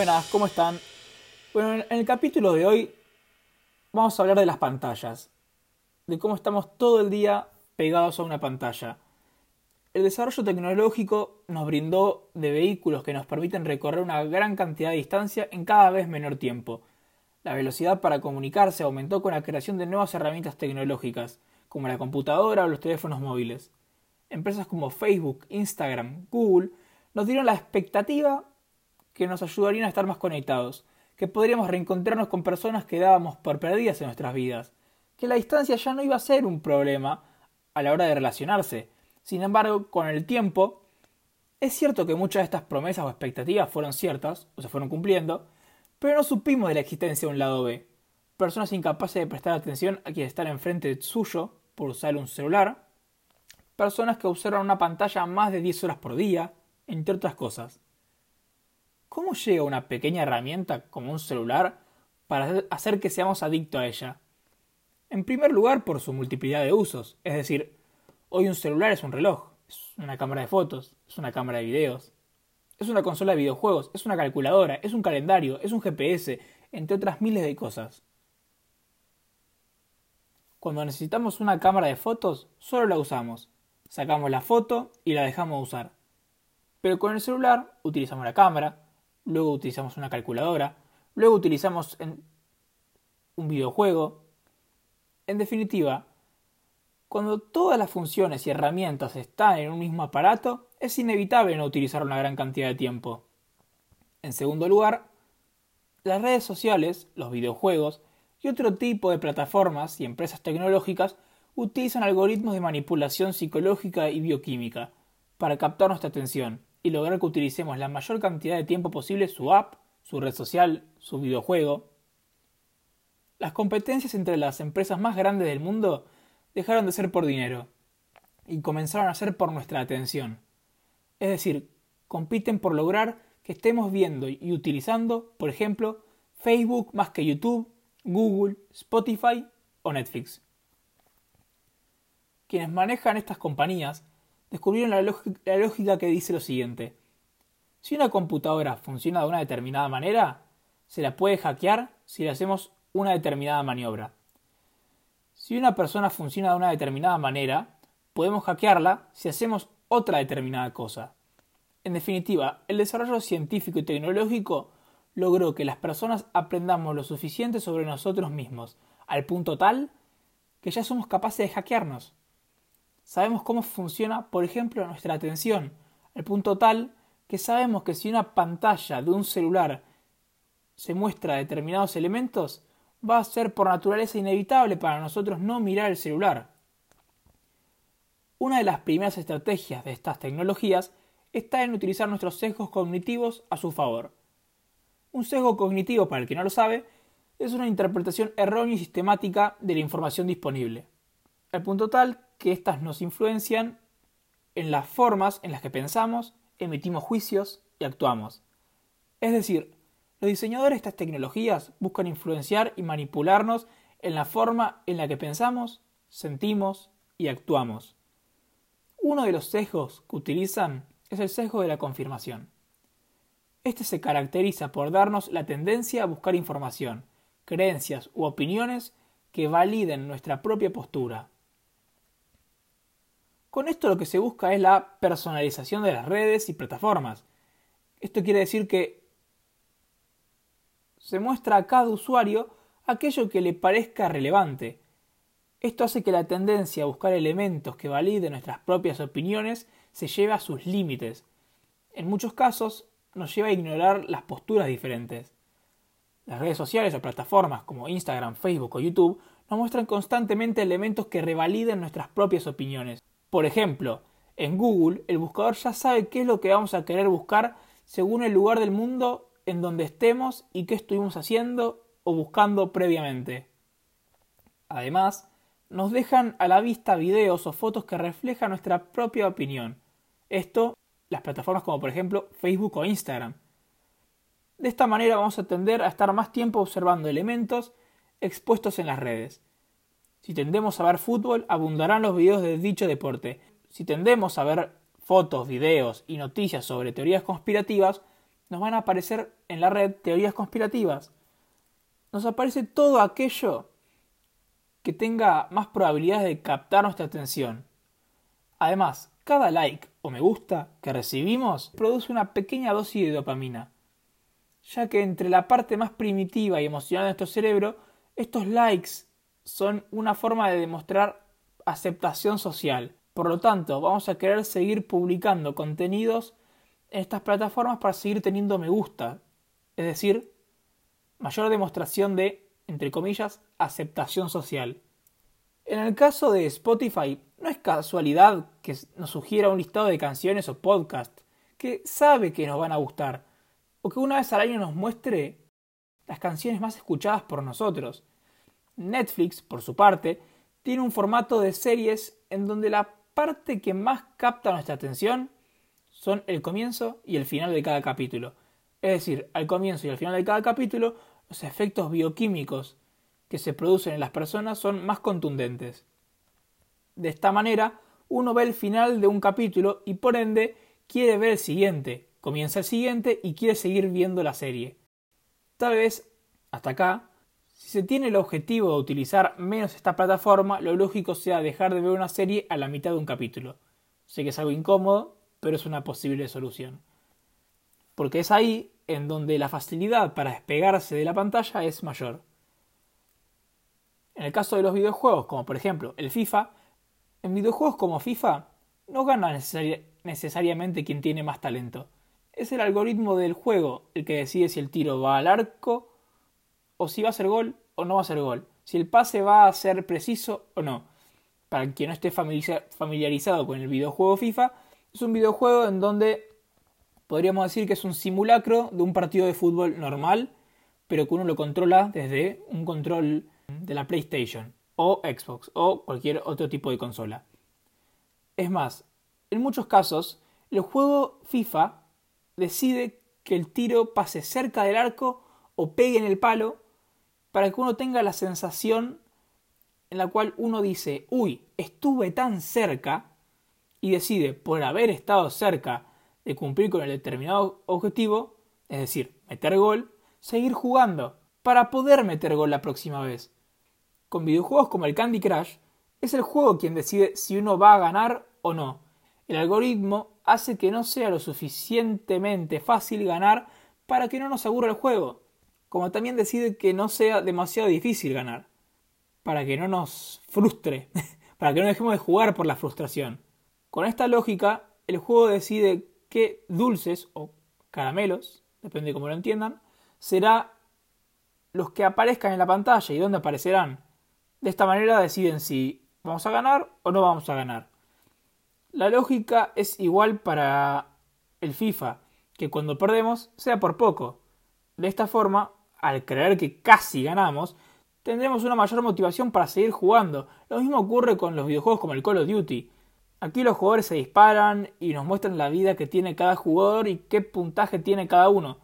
Buenas, ¿cómo están? Bueno, en el capítulo de hoy vamos a hablar de las pantallas, de cómo estamos todo el día pegados a una pantalla. El desarrollo tecnológico nos brindó de vehículos que nos permiten recorrer una gran cantidad de distancia en cada vez menor tiempo. La velocidad para comunicarse aumentó con la creación de nuevas herramientas tecnológicas, como la computadora o los teléfonos móviles. Empresas como Facebook, Instagram, Google nos dieron la expectativa que nos ayudarían a estar más conectados, que podríamos reencontrarnos con personas que dábamos por perdidas en nuestras vidas, que la distancia ya no iba a ser un problema a la hora de relacionarse. Sin embargo, con el tiempo, es cierto que muchas de estas promesas o expectativas fueron ciertas, o se fueron cumpliendo, pero no supimos de la existencia de un lado B. Personas incapaces de prestar atención a quien está enfrente suyo por usar un celular, personas que observan una pantalla más de 10 horas por día, entre otras cosas. ¿Cómo llega una pequeña herramienta como un celular para hacer que seamos adictos a ella? En primer lugar, por su multiplicidad de usos, es decir, hoy un celular es un reloj, es una cámara de fotos, es una cámara de videos, es una consola de videojuegos, es una calculadora, es un calendario, es un GPS, entre otras miles de cosas. Cuando necesitamos una cámara de fotos, solo la usamos. Sacamos la foto y la dejamos usar. Pero con el celular utilizamos la cámara, luego utilizamos una calculadora, luego utilizamos un videojuego. En definitiva, cuando todas las funciones y herramientas están en un mismo aparato, es inevitable no utilizar una gran cantidad de tiempo. En segundo lugar, las redes sociales, los videojuegos y otro tipo de plataformas y empresas tecnológicas utilizan algoritmos de manipulación psicológica y bioquímica para captar nuestra atención y lograr que utilicemos la mayor cantidad de tiempo posible su app, su red social, su videojuego. Las competencias entre las empresas más grandes del mundo dejaron de ser por dinero y comenzaron a ser por nuestra atención. Es decir, compiten por lograr que estemos viendo y utilizando, por ejemplo, Facebook más que YouTube, Google, Spotify o Netflix. Quienes manejan estas compañías descubrieron la, lógica que dice lo siguiente. Si una computadora funciona de una determinada manera, se la puede hackear si le hacemos una determinada maniobra. Si una persona funciona de una determinada manera, podemos hackearla si hacemos otra determinada cosa. En definitiva, el desarrollo científico y tecnológico logró que las personas aprendamos lo suficiente sobre nosotros mismos, al punto tal que ya somos capaces de hackearnos. Sabemos cómo funciona, por ejemplo, nuestra atención, al punto tal que sabemos que si una pantalla de un celular se muestra determinados elementos, va a ser por naturaleza inevitable para nosotros no mirar el celular. Una de las primeras estrategias de estas tecnologías está en utilizar nuestros sesgos cognitivos a su favor. Un sesgo cognitivo, para el que no lo sabe, es una interpretación errónea y sistemática de la información disponible, al punto tal que éstas nos influencian en las formas en las que pensamos, emitimos juicios y actuamos. Es decir, los diseñadores de estas tecnologías buscan influenciar y manipularnos en la forma en la que pensamos, sentimos y actuamos. Uno de los sesgos que utilizan es el sesgo de la confirmación. Este se caracteriza por darnos la tendencia a buscar información, creencias u opiniones que validen nuestra propia postura, con esto lo que se busca es la personalización de las redes y plataformas. Esto quiere decir que se muestra a cada usuario aquello que le parezca relevante. Esto hace que la tendencia a buscar elementos que validen nuestras propias opiniones se lleve a sus límites. En muchos casos nos lleva a ignorar las posturas diferentes. Las redes sociales o plataformas como Instagram, Facebook o YouTube nos muestran constantemente elementos que revaliden nuestras propias opiniones. Por ejemplo, en Google el buscador ya sabe qué es lo que vamos a querer buscar según el lugar del mundo en donde estemos y qué estuvimos haciendo o buscando previamente. Además, nos dejan a la vista videos o fotos que reflejan nuestra propia opinión. Esto, las plataformas como por ejemplo Facebook o Instagram. De esta manera vamos a tender a estar más tiempo observando elementos expuestos en las redes. Si tendemos a ver fútbol, abundarán los videos de dicho deporte. Si tendemos a ver fotos, videos y noticias sobre teorías conspirativas, nos van a aparecer en la red teorías conspirativas, nos aparece todo aquello que tenga más probabilidades de captar nuestra atención. Además, cada like o me gusta que recibimos produce una pequeña dosis de dopamina, ya que entre la parte más primitiva y emocional de nuestro cerebro, estos likes son una forma de demostrar aceptación social. Por lo tanto, vamos a querer seguir publicando contenidos en estas plataformas para seguir teniendo me gusta, es decir, mayor demostración de, entre comillas, aceptación social. En el caso de Spotify, no es casualidad que nos sugiera un listado de canciones o podcasts que sabe que nos van a gustar, o que una vez al año nos muestre las canciones más escuchadas por nosotros. Netflix, por su parte, tiene un formato de series en donde la parte que más capta nuestra atención son el comienzo y el final de cada capítulo. Es decir, al comienzo y al final de cada capítulo, los efectos bioquímicos que se producen en las personas son más contundentes. De esta manera, uno ve el final de un capítulo y por ende quiere ver el siguiente, comienza el siguiente y quiere seguir viendo la serie. Tal vez, hasta acá, si se tiene el objetivo de utilizar menos esta plataforma, lo lógico sea dejar de ver una serie a la mitad de un capítulo. Sé que es algo incómodo, pero es una posible solución. Porque es ahí en donde la facilidad para despegarse de la pantalla es mayor. En el caso de los videojuegos, como por ejemplo el FIFA, en videojuegos como FIFA no gana necesariamente quien tiene más talento. Es el algoritmo del juego el que decide si el tiro va al arco o si va a ser gol o no va a ser gol. Si el pase va a ser preciso o no. Para quien no esté familiarizado con el videojuego FIFA, es un videojuego en donde podríamos decir que es un simulacro de un partido de fútbol normal, pero que uno lo controla desde un control de la PlayStation o Xbox o cualquier otro tipo de consola. Es más, en muchos casos, el juego FIFA decide que el tiro pase cerca del arco o pegue en el palo para que uno tenga la sensación en la cual uno dice, uy, estuve tan cerca y decide, por haber estado cerca de cumplir con el determinado objetivo, es decir, meter gol, seguir jugando para poder meter gol la próxima vez. Con videojuegos como el Candy Crush, es el juego quien decide si uno va a ganar o no. El algoritmo hace que no sea lo suficientemente fácil ganar para que no nos aburra el juego, como también decide que no sea demasiado difícil ganar, para que no nos frustre, para que no dejemos de jugar por la frustración. Con esta lógica, el juego decide qué dulces o caramelos, depende de cómo lo entiendan, será los que aparezcan en la pantalla y dónde aparecerán. De esta manera deciden si vamos a ganar o no vamos a ganar. La lógica es igual para el FIFA, que cuando perdemos sea por poco. De esta forma, al creer que casi ganamos, tendremos una mayor motivación para seguir jugando. Lo mismo ocurre con los videojuegos como el Call of Duty. Aquí los jugadores se disparan y nos muestran la vida que tiene cada jugador y qué puntaje tiene cada uno.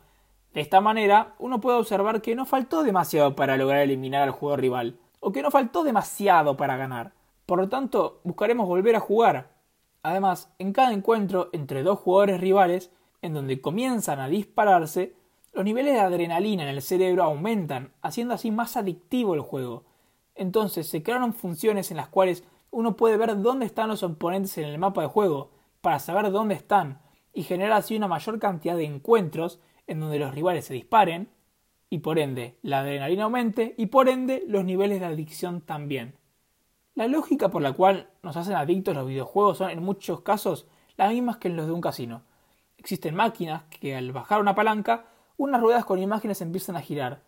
De esta manera, uno puede observar que no faltó demasiado para lograr eliminar al jugador rival o que no faltó demasiado para ganar. Por lo tanto, buscaremos volver a jugar. Además, en cada encuentro entre dos jugadores rivales, en donde comienzan a dispararse, los niveles de adrenalina en el cerebro aumentan, haciendo así más adictivo el juego. Entonces se crearon funciones en las cuales uno puede ver dónde están los oponentes en el mapa de juego, para saber dónde están, y generar así una mayor cantidad de encuentros en donde los rivales se disparen, y por ende la adrenalina aumente y por ende los niveles de adicción también. La lógica por la cual nos hacen adictos los videojuegos son en muchos casos las mismas que en los de un casino. Existen máquinas que al bajar una palanca, unas ruedas con imágenes empiezan a girar.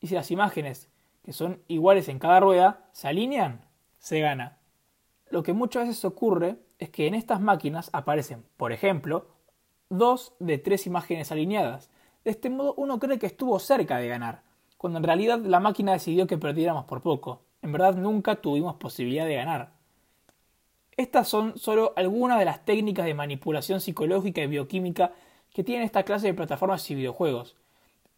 Y si las imágenes, que son iguales en cada rueda, se alinean, se gana. Lo que muchas veces ocurre es que en estas máquinas aparecen, por ejemplo, dos de tres imágenes alineadas, de este modo uno cree que estuvo cerca de ganar, cuando en realidad la máquina decidió que perdiéramos por poco. En verdad nunca tuvimos posibilidad de ganar. Estas son solo algunas de las técnicas de manipulación psicológica y bioquímica que tienen esta clase de plataformas y videojuegos.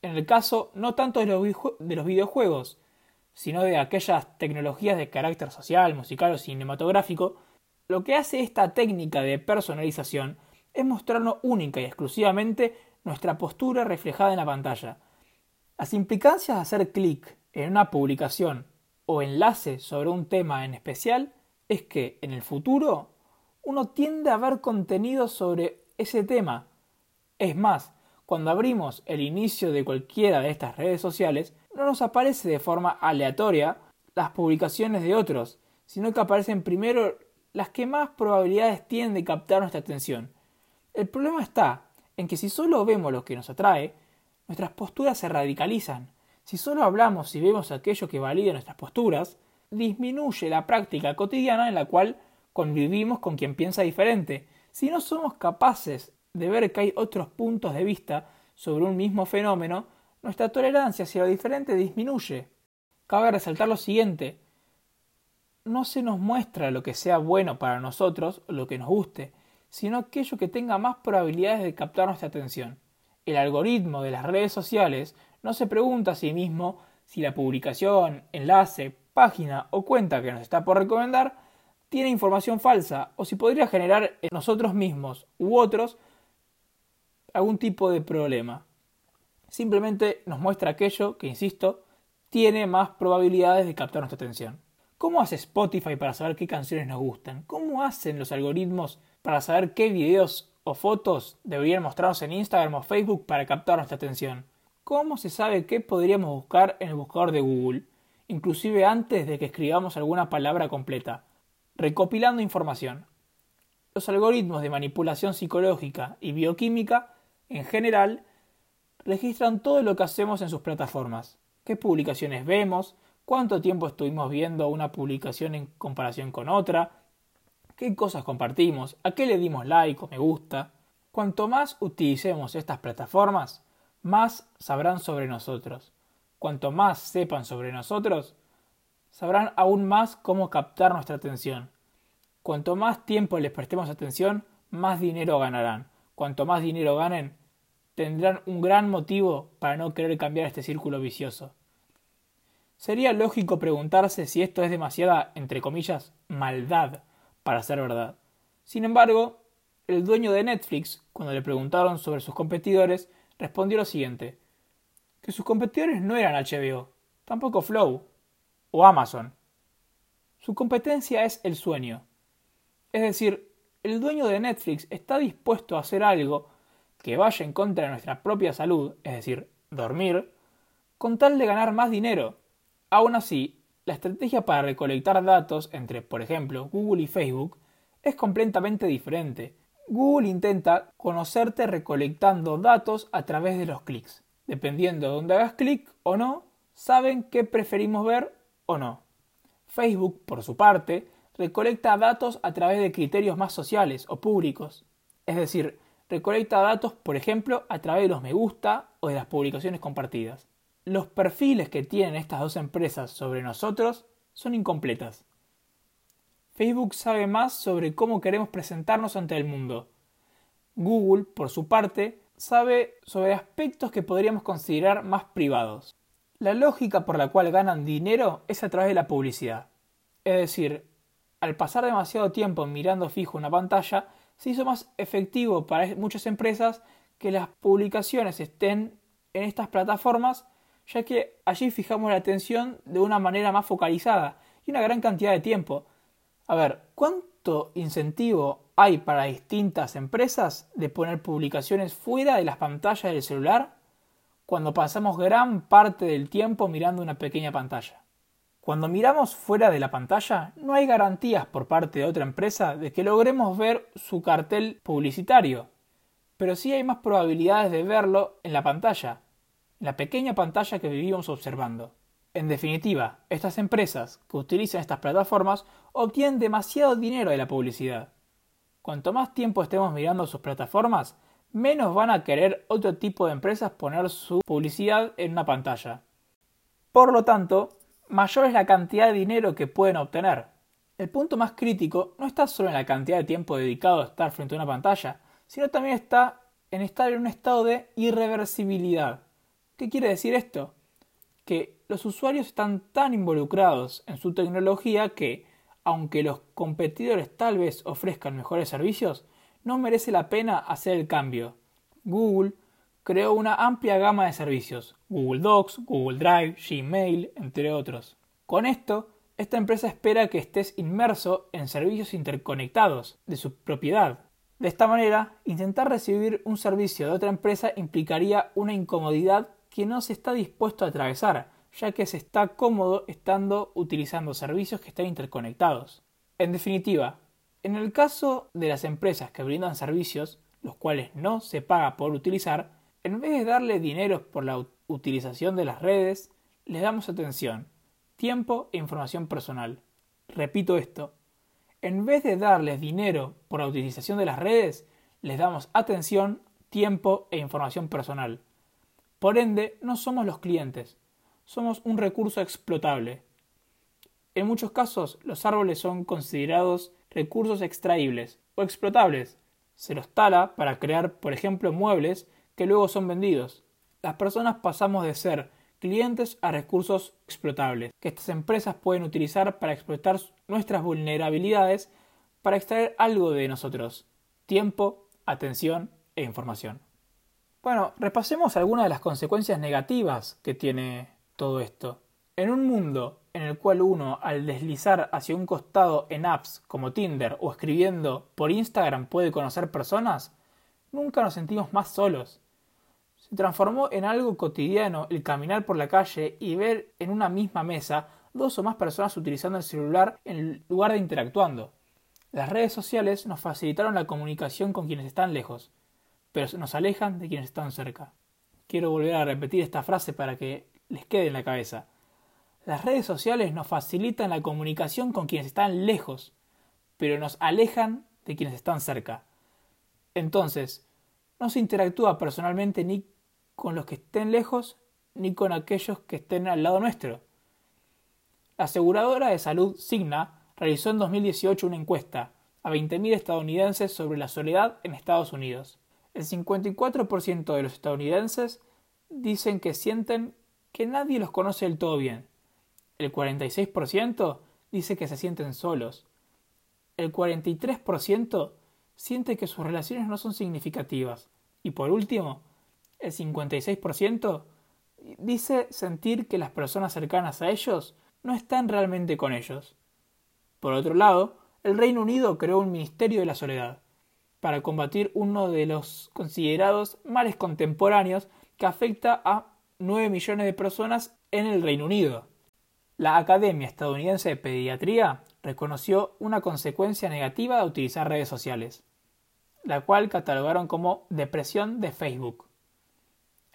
En el caso no tanto de los, de los videojuegos, sino de aquellas tecnologías de carácter social, musical o cinematográfico, lo que hace esta técnica de personalización es mostrarnos única y exclusivamente nuestra postura reflejada en la pantalla. Las implicancias de hacer clic en una publicación o enlace sobre un tema en especial es que en el futuro uno tiende a ver contenido sobre ese tema. Es más, cuando abrimos el inicio de cualquiera de estas redes sociales, no nos aparece de forma aleatoria las publicaciones de otros, sino que aparecen primero las que más probabilidades tienen de captar nuestra atención. El problema está en que si solo vemos lo que nos atrae, nuestras posturas se radicalizan. Si solo hablamos y vemos aquello que valida nuestras posturas, disminuye la práctica cotidiana en la cual convivimos con quien piensa diferente. Si no somos capaces de ver que hay otros puntos de vista sobre un mismo fenómeno, nuestra tolerancia hacia lo diferente disminuye. Cabe resaltar lo siguiente. No se nos muestra lo que sea bueno para nosotros o lo que nos guste, sino aquello que tenga más probabilidades de captar nuestra atención. El algoritmo de las redes sociales no se pregunta a sí mismo si la publicación, enlace, página o cuenta que nos está por recomendar tiene información falsa o si podría generar en nosotros mismos u otros algún tipo de problema. Simplemente nos muestra aquello que, insisto, tiene más probabilidades de captar nuestra atención. ¿Cómo hace Spotify para saber qué canciones nos gustan? ¿Cómo hacen los algoritmos para saber qué videos o fotos deberían mostrarnos en Instagram o Facebook para captar nuestra atención? ¿Cómo se sabe qué podríamos buscar en el buscador de Google, inclusive antes de que escribamos alguna palabra completa? Recopilando información. Los algoritmos de manipulación psicológica y bioquímica en general, registran todo lo que hacemos en sus plataformas, qué publicaciones vemos, cuánto tiempo estuvimos viendo una publicación en comparación con otra, qué cosas compartimos, a qué le dimos like o me gusta. Cuanto más utilicemos estas plataformas, más sabrán sobre nosotros. Cuanto más sepan sobre nosotros, sabrán aún más cómo captar nuestra atención. Cuanto más tiempo les prestemos atención, más dinero ganarán. Cuanto más dinero ganen, tendrán un gran motivo para no querer cambiar este círculo vicioso. Sería lógico preguntarse si esto es demasiada, entre comillas, maldad para ser verdad. Sin embargo, el dueño de Netflix, cuando le preguntaron sobre sus competidores, respondió lo siguiente, que sus competidores no eran HBO, tampoco Flow o Amazon. Su competencia es el sueño. Es decir, el dueño de Netflix está dispuesto a hacer algo que vaya en contra de nuestra propia salud, es decir, dormir, con tal de ganar más dinero. Aún así, la estrategia para recolectar datos entre, por ejemplo, Google y Facebook es completamente diferente. Google intenta conocerte recolectando datos a través de los clics. Dependiendo de dónde hagas clic o no, saben qué preferimos ver o no. Facebook, por su parte, recolecta datos a través de criterios más sociales o públicos. Es decir, recolecta datos, por ejemplo, a través de los me gusta o de las publicaciones compartidas. Los perfiles que tienen estas dos empresas sobre nosotros son incompletas. Facebook sabe más sobre cómo queremos presentarnos ante el mundo. Google, por su parte, sabe sobre aspectos que podríamos considerar más privados. La lógica por la cual ganan dinero es a través de la publicidad. Es decir, al pasar demasiado tiempo mirando fijo una pantalla, se hizo más efectivo para muchas empresas que las publicaciones estén en estas plataformas, ya que allí fijamos la atención de una manera más focalizada y una gran cantidad de tiempo. A ver, ¿cuánto incentivo hay para distintas empresas de poner publicaciones fuera de las pantallas del celular cuando pasamos gran parte del tiempo mirando una pequeña pantalla? Cuando miramos fuera de la pantalla, no hay garantías por parte de otra empresa de que logremos ver su cartel publicitario, pero sí hay más probabilidades de verlo en la pantalla, en la pequeña pantalla que vivimos observando. En definitiva, estas empresas que utilizan estas plataformas obtienen demasiado dinero de la publicidad. Cuanto más tiempo estemos mirando sus plataformas, menos van a querer otro tipo de empresas poner su publicidad en una pantalla. Por lo tanto, mayor es la cantidad de dinero que pueden obtener. El punto más crítico no está solo en la cantidad de tiempo dedicado a estar frente a una pantalla, sino también está en estar en un estado de irreversibilidad. ¿Qué quiere decir esto? Que los usuarios están tan involucrados en su tecnología que, aunque los competidores tal vez ofrezcan mejores servicios, no merece la pena hacer el cambio. Google, creó una amplia gama de servicios, Google Docs, Google Drive, Gmail, entre otros. Con esto, esta empresa espera que estés inmerso en servicios interconectados de su propiedad. De esta manera, intentar recibir un servicio de otra empresa implicaría una incomodidad que no se está dispuesto a atravesar, ya que se está cómodo estando utilizando servicios que están interconectados. En definitiva, en el caso de las empresas que brindan servicios, los cuales no se paga por utilizar, en vez de darle dinero por la utilización de las redes, les damos atención, tiempo e información personal. Repito esto, en vez de darles dinero por la utilización de las redes, les damos atención, tiempo e información personal. Por ende, no somos los clientes, somos un recurso explotable. En muchos casos, los árboles son considerados recursos extraíbles o explotables. Se los tala para crear, por ejemplo, muebles que luego son vendidos. Las personas pasamos de ser clientes a recursos explotables, que estas empresas pueden utilizar para explotar nuestras vulnerabilidades para extraer algo de nosotros, tiempo, atención e información. Bueno, repasemos algunas de las consecuencias negativas que tiene todo esto. En un mundo en el cual uno, al deslizar hacia un costado en apps como Tinder o escribiendo por Instagram puede conocer personas, nunca nos sentimos más solos. Se transformó en algo cotidiano el caminar por la calle y ver en una misma mesa dos o más personas utilizando el celular en lugar de interactuando. Las redes sociales nos facilitaron la comunicación con quienes están lejos, pero nos alejan de quienes están cerca. Quiero volver a repetir esta frase para que les quede en la cabeza. Las redes sociales nos facilitan la comunicación con quienes están lejos, pero nos alejan de quienes están cerca. Entonces, no se interactúa personalmente ni con los que estén lejos ni con aquellos que estén al lado nuestro. La aseguradora de salud Signa realizó en 2018 una encuesta a 20.000 estadounidenses sobre la soledad en Estados Unidos. El 54% de los estadounidenses dicen que sienten que nadie los conoce del todo bien. El 46% dice que se sienten solos. El 43% siente que sus relaciones no son significativas. Y por último, el 56% dice sentir que las personas cercanas a ellos no están realmente con ellos. Por otro lado, el Reino Unido creó un Ministerio de la Soledad para combatir uno de los considerados males contemporáneos que afecta a 9 millones de personas en el Reino Unido. La Academia Estadounidense de Pediatría reconoció una consecuencia negativa de utilizar redes sociales, la cual catalogaron como depresión de Facebook,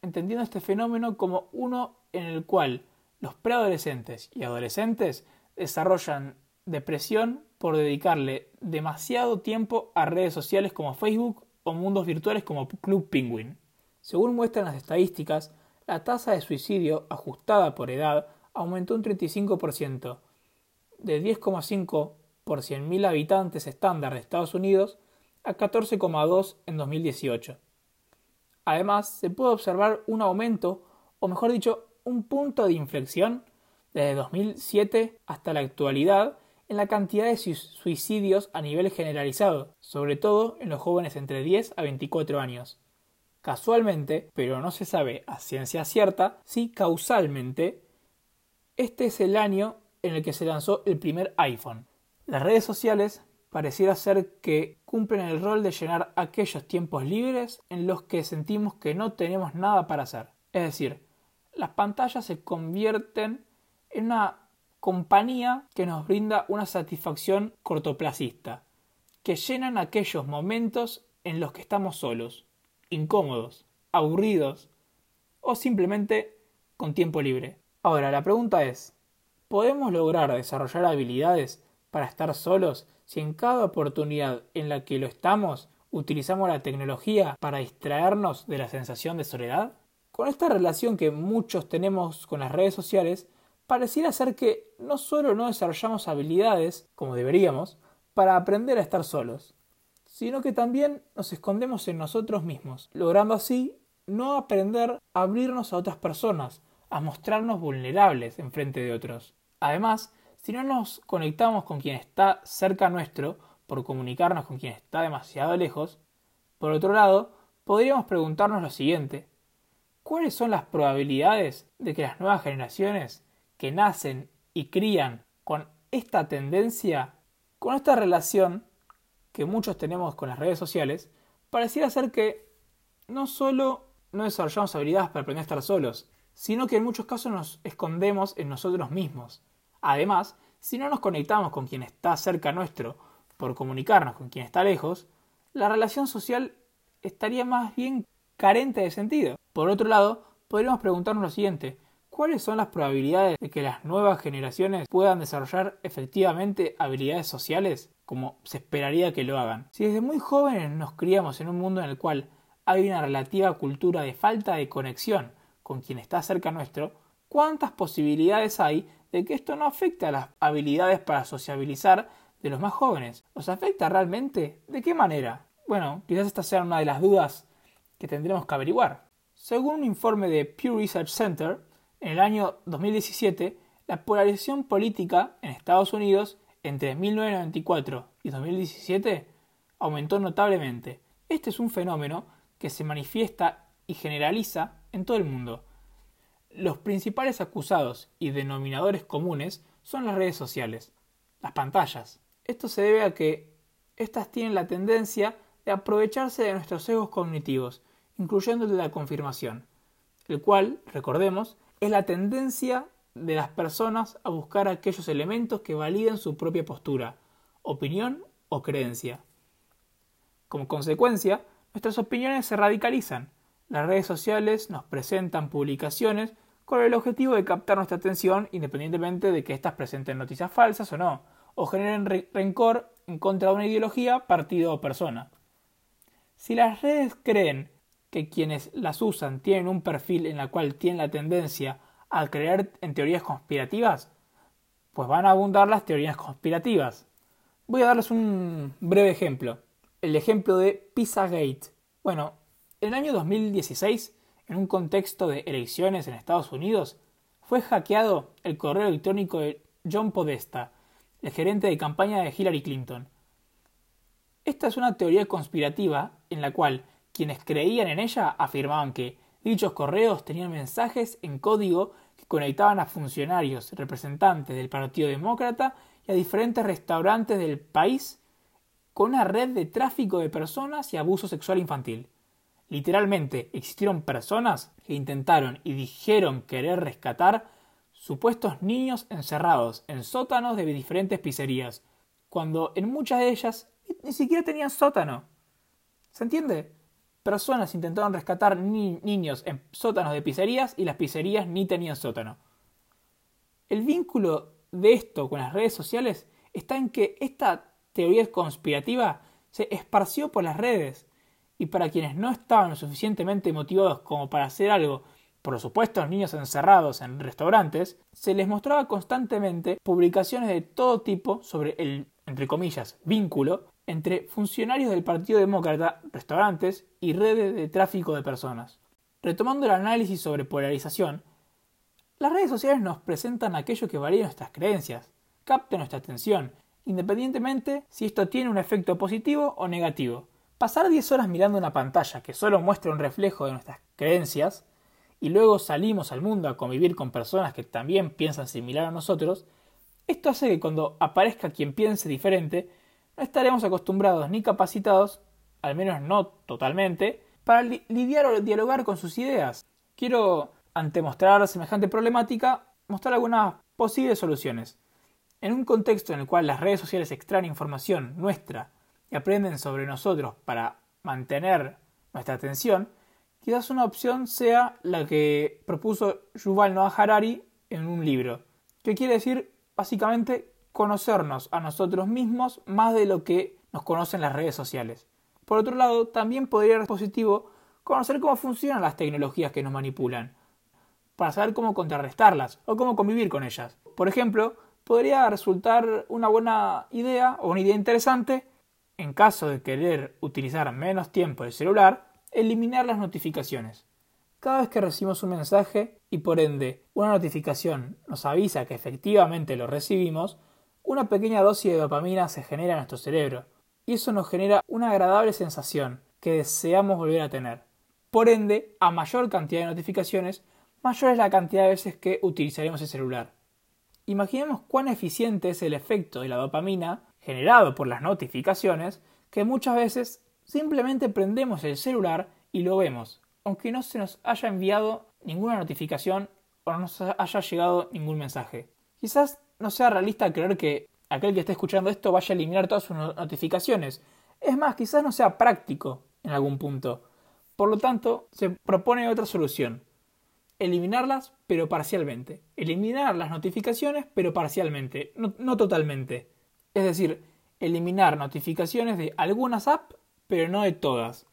entendiendo este fenómeno como uno en el cual los preadolescentes y adolescentes desarrollan depresión por dedicarle demasiado tiempo a redes sociales como Facebook o mundos virtuales como Club Penguin. Según muestran las estadísticas, la tasa de suicidio ajustada por edad aumentó un 35%, de 10,5 por 100.000 habitantes estándar de Estados Unidos a 14,2 en 2018. Además, se puede observar un aumento, o mejor dicho, un punto de inflexión desde 2007 hasta la actualidad en la cantidad de suicidios a nivel generalizado, sobre todo en los jóvenes entre 10 a 24 años. Casualmente, pero no se sabe a ciencia cierta, si causalmente, este es el año en el que se lanzó el primer iPhone. Las redes sociales pareciera ser que cumplen el rol de llenar aquellos tiempos libres en los que sentimos que no tenemos nada para hacer. Es decir, las pantallas se convierten en una compañía que nos brinda una satisfacción cortoplacista, que llenan aquellos momentos en los que estamos solos, incómodos, aburridos o simplemente con tiempo libre. Ahora, la pregunta es, ¿podemos lograr desarrollar habilidades para estar solos si en cada oportunidad en la que lo estamos utilizamos la tecnología para distraernos de la sensación de soledad? Con esta relación que muchos tenemos con las redes sociales, pareciera ser que no solo no desarrollamos habilidades, como deberíamos, para aprender a estar solos, sino que también nos escondemos en nosotros mismos, logrando así no aprender a abrirnos a otras personas, a mostrarnos vulnerables en frente de otros. Además, si no nos conectamos con quien está cerca nuestro, por comunicarnos con quien está demasiado lejos, por otro lado, podríamos preguntarnos lo siguiente, ¿cuáles son las probabilidades de que las nuevas generaciones que nacen y crían con esta tendencia, con esta relación que muchos tenemos con las redes sociales, pareciera ser que no solo no desarrollamos habilidades para aprender a estar solos, sino que en muchos casos nos escondemos en nosotros mismos. Además, si no nos conectamos con quien está cerca nuestro por comunicarnos con quien está lejos, la relación social estaría más bien carente de sentido. Por otro lado, podríamos preguntarnos lo siguiente, ¿cuáles son las probabilidades de que las nuevas generaciones puedan desarrollar efectivamente habilidades sociales como se esperaría que lo hagan? Si desde muy jóvenes nos criamos en un mundo en el cual hay una relativa cultura de falta de conexión con quien está cerca nuestro, ¿cuántas posibilidades hay de que esto no afecte a las habilidades para sociabilizar de los más jóvenes? ¿Os afecta realmente? ¿De qué manera? Bueno, quizás esta sea una de las dudas que tendremos que averiguar. Según un informe de Pew Research Center, en el año 2017, la polarización política en Estados Unidos entre 1994 y 2017 aumentó notablemente. Este es un fenómeno que se manifiesta y generaliza en todo el mundo. Los principales acusados y denominadores comunes son las redes sociales, las pantallas. Esto se debe a que éstas tienen la tendencia de aprovecharse de nuestros egos cognitivos, incluyendo el de la confirmación, el cual, recordemos, es la tendencia de las personas a buscar aquellos elementos que validen su propia postura, opinión o creencia. Como consecuencia, nuestras opiniones se radicalizan. Las redes sociales nos presentan publicaciones con el objetivo de captar nuestra atención independientemente de que éstas presenten noticias falsas o no, o generen rencor en contra de una ideología, partido o persona. Si las redes creen que quienes las usan tienen un perfil en el cual tienen la tendencia a creer en teorías conspirativas, pues van a abundar las teorías conspirativas. Voy a darles un breve ejemplo. El ejemplo de Pizzagate. Bueno, en el año 2016, en un contexto de elecciones en Estados Unidos, fue hackeado el correo electrónico de John Podesta, el gerente de campaña de Hillary Clinton. Esta es una teoría conspirativa en la cual quienes creían en ella afirmaban que dichos correos tenían mensajes en código que conectaban a funcionarios, representantes del Partido Demócrata y a diferentes restaurantes del país con una red de tráfico de personas y abuso sexual infantil. Literalmente existieron personas que intentaron y dijeron querer rescatar supuestos niños encerrados en sótanos de diferentes pizzerías, cuando en muchas de ellas ni siquiera tenían sótano. ¿Se entiende? personas intentaron rescatar niños en sótanos de pizzerías y las pizzerías ni tenían sótano. El vínculo de esto con las redes sociales está en que esta teoría conspirativa se esparció por las redes y para quienes no estaban suficientemente motivados como para hacer algo por los supuestos niños encerrados en restaurantes, se les mostraba constantemente publicaciones de todo tipo sobre el, entre comillas, vínculo entre funcionarios del Partido Demócrata, restaurantes y redes de tráfico de personas. Retomando el análisis sobre polarización, las redes sociales nos presentan aquello que varía nuestras creencias, capta nuestra atención, independientemente si esto tiene un efecto positivo o negativo. Pasar 10 horas mirando una pantalla que solo muestra un reflejo de nuestras creencias y luego salimos al mundo a convivir con personas que también piensan similar a nosotros, esto hace que cuando aparezca quien piense diferente, no estaremos acostumbrados ni capacitados, al menos no totalmente, para lidiar o dialogar con sus ideas. Quiero, ante mostrar semejante problemática, mostrar algunas posibles soluciones. En un contexto en el cual las redes sociales extraen información nuestra y aprenden sobre nosotros para mantener nuestra atención, quizás una opción sea la que propuso Yuval Noah Harari en un libro, que quiere decir básicamente conocernos a nosotros mismos más de lo que nos conocen las redes sociales. Por otro lado, también podría ser positivo conocer cómo funcionan las tecnologías que nos manipulan, para saber cómo contrarrestarlas o cómo convivir con ellas. Por ejemplo, podría resultar una buena idea o una idea interesante, en caso de querer utilizar menos tiempo el celular, eliminar las notificaciones. Cada vez que recibimos un mensaje y por ende una notificación nos avisa que efectivamente lo recibimos, una pequeña dosis de dopamina se genera en nuestro cerebro y eso nos genera una agradable sensación que deseamos volver a tener. Por ende, a mayor cantidad de notificaciones, mayor es la cantidad de veces que utilizaremos el celular. Imaginemos cuán eficiente es el efecto de la dopamina generado por las notificaciones, que muchas veces simplemente prendemos el celular y lo vemos, aunque no se nos haya enviado ninguna notificación o no nos haya llegado ningún mensaje. Quizás no sea realista creer que aquel que esté escuchando esto vaya a eliminar todas sus notificaciones. Es más, quizás no sea práctico en algún punto. Por lo tanto, se propone otra solución eliminarlas, pero parcialmente. Eliminar las notificaciones, pero parcialmente, no, totalmente. Es decir, eliminar notificaciones de algunas apps, pero no de todas.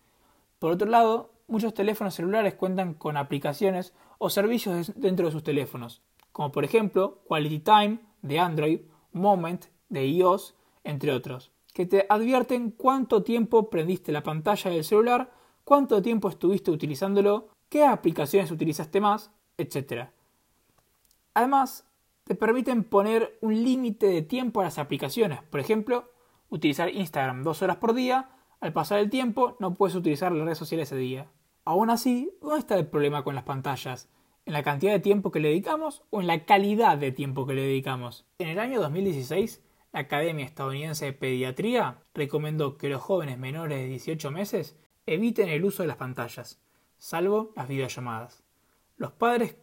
Por otro lado, muchos teléfonos celulares cuentan con aplicaciones o servicios dentro de sus teléfonos, como por ejemplo Quality Time de Android, Moment de iOS, entre otros, que te advierten cuánto tiempo prendiste la pantalla del celular, cuánto tiempo estuviste utilizándolo qué aplicaciones utilizaste más, etc. Además, te permiten poner un límite de tiempo a las aplicaciones. Por ejemplo, utilizar Instagram dos horas por día, al pasar el tiempo no puedes utilizar las redes sociales ese día. Aún así, ¿dónde está el problema con las pantallas? ¿En la cantidad de tiempo que le dedicamos o en la calidad de tiempo que le dedicamos? En el año 2016, la Academia Estadounidense de Pediatría recomendó que los jóvenes menores de 18 meses eviten el uso de las pantallas salvo las videollamadas. Los padres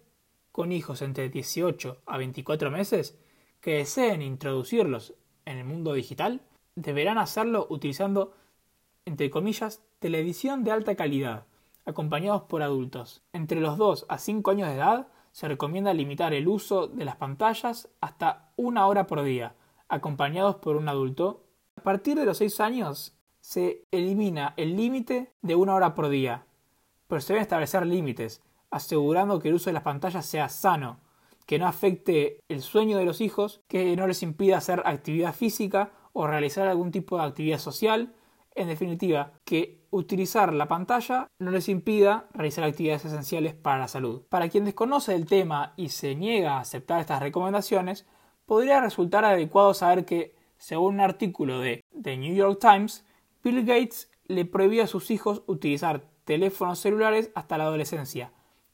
con hijos entre 18 a 24 meses que deseen introducirlos en el mundo digital deberán hacerlo utilizando, entre comillas, televisión de alta calidad, acompañados por adultos. Entre los 2 a 5 años de edad se recomienda limitar el uso de las pantallas hasta una hora por día, acompañados por un adulto. A partir de los 6 años se elimina el límite de una hora por día, pero se deben establecer límites, asegurando que el uso de las pantallas sea sano, que no afecte el sueño de los hijos, que no les impida hacer actividad física o realizar algún tipo de actividad social, en definitiva, que utilizar la pantalla no les impida realizar actividades esenciales para la salud. Para quien desconoce el tema y se niega a aceptar estas recomendaciones, podría resultar adecuado saber que, según un artículo de The New York Times, Bill Gates le prohibió a sus hijos utilizar teléfonos celulares hasta la adolescencia.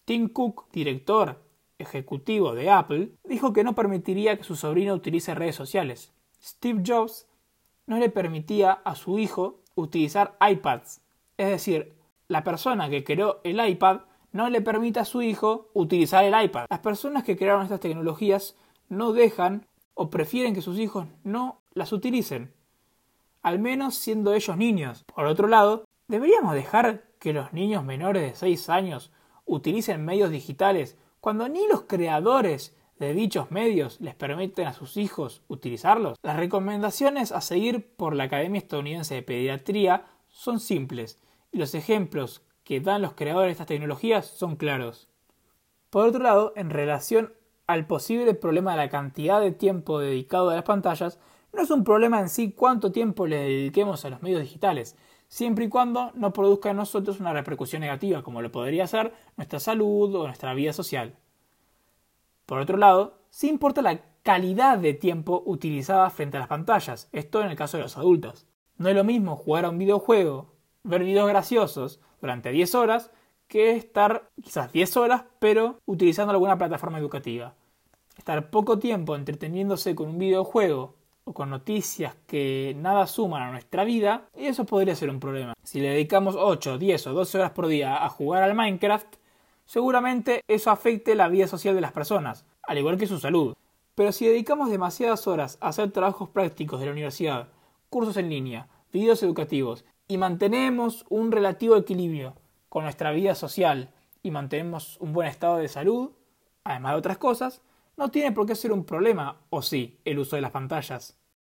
Tim Cook, director ejecutivo de Apple, dijo que no permitiría que su sobrino utilice redes sociales. Steve Jobs no le permitía a su hijo utilizar iPads. Es decir, la persona que creó el iPad no le permite a su hijo utilizar el iPad. Las personas que crearon estas tecnologías no dejan o prefieren que sus hijos no las utilicen, al menos siendo ellos niños. Por otro lado, deberíamos dejar que los niños menores de 6 años utilicen medios digitales cuando ni los creadores de dichos medios les permiten a sus hijos utilizarlos? Las recomendaciones a seguir por la Academia Estadounidense de Pediatría son simples y los ejemplos que dan los creadores de estas tecnologías son claros. Por otro lado, en relación al posible problema de la cantidad de tiempo dedicado a las pantallas, no es un problema en sí cuánto tiempo le dediquemos a los medios digitales, siempre y cuando no produzca en nosotros una repercusión negativa, como lo podría ser nuestra salud o nuestra vida social. Por otro lado, sí importa la calidad de tiempo utilizada frente a las pantallas, esto en el caso de los adultos. No es lo mismo jugar a un videojuego, ver videos graciosos durante 10 horas, que estar quizás 10 horas, pero utilizando alguna plataforma educativa. Estar poco tiempo entreteniéndose con un videojuego o con noticias que nada suman a nuestra vida, y eso podría ser un problema. Si le dedicamos 8, 10 o 12 horas por día a jugar al Minecraft, seguramente eso afecte la vida social de las personas, al igual que su salud. Pero si dedicamos demasiadas horas a hacer trabajos prácticos de la universidad, cursos en línea, videos educativos, y mantenemos un relativo equilibrio con nuestra vida social y mantenemos un buen estado de salud, además de otras cosas, no tiene por qué ser un problema, o sí, el uso de las pantallas.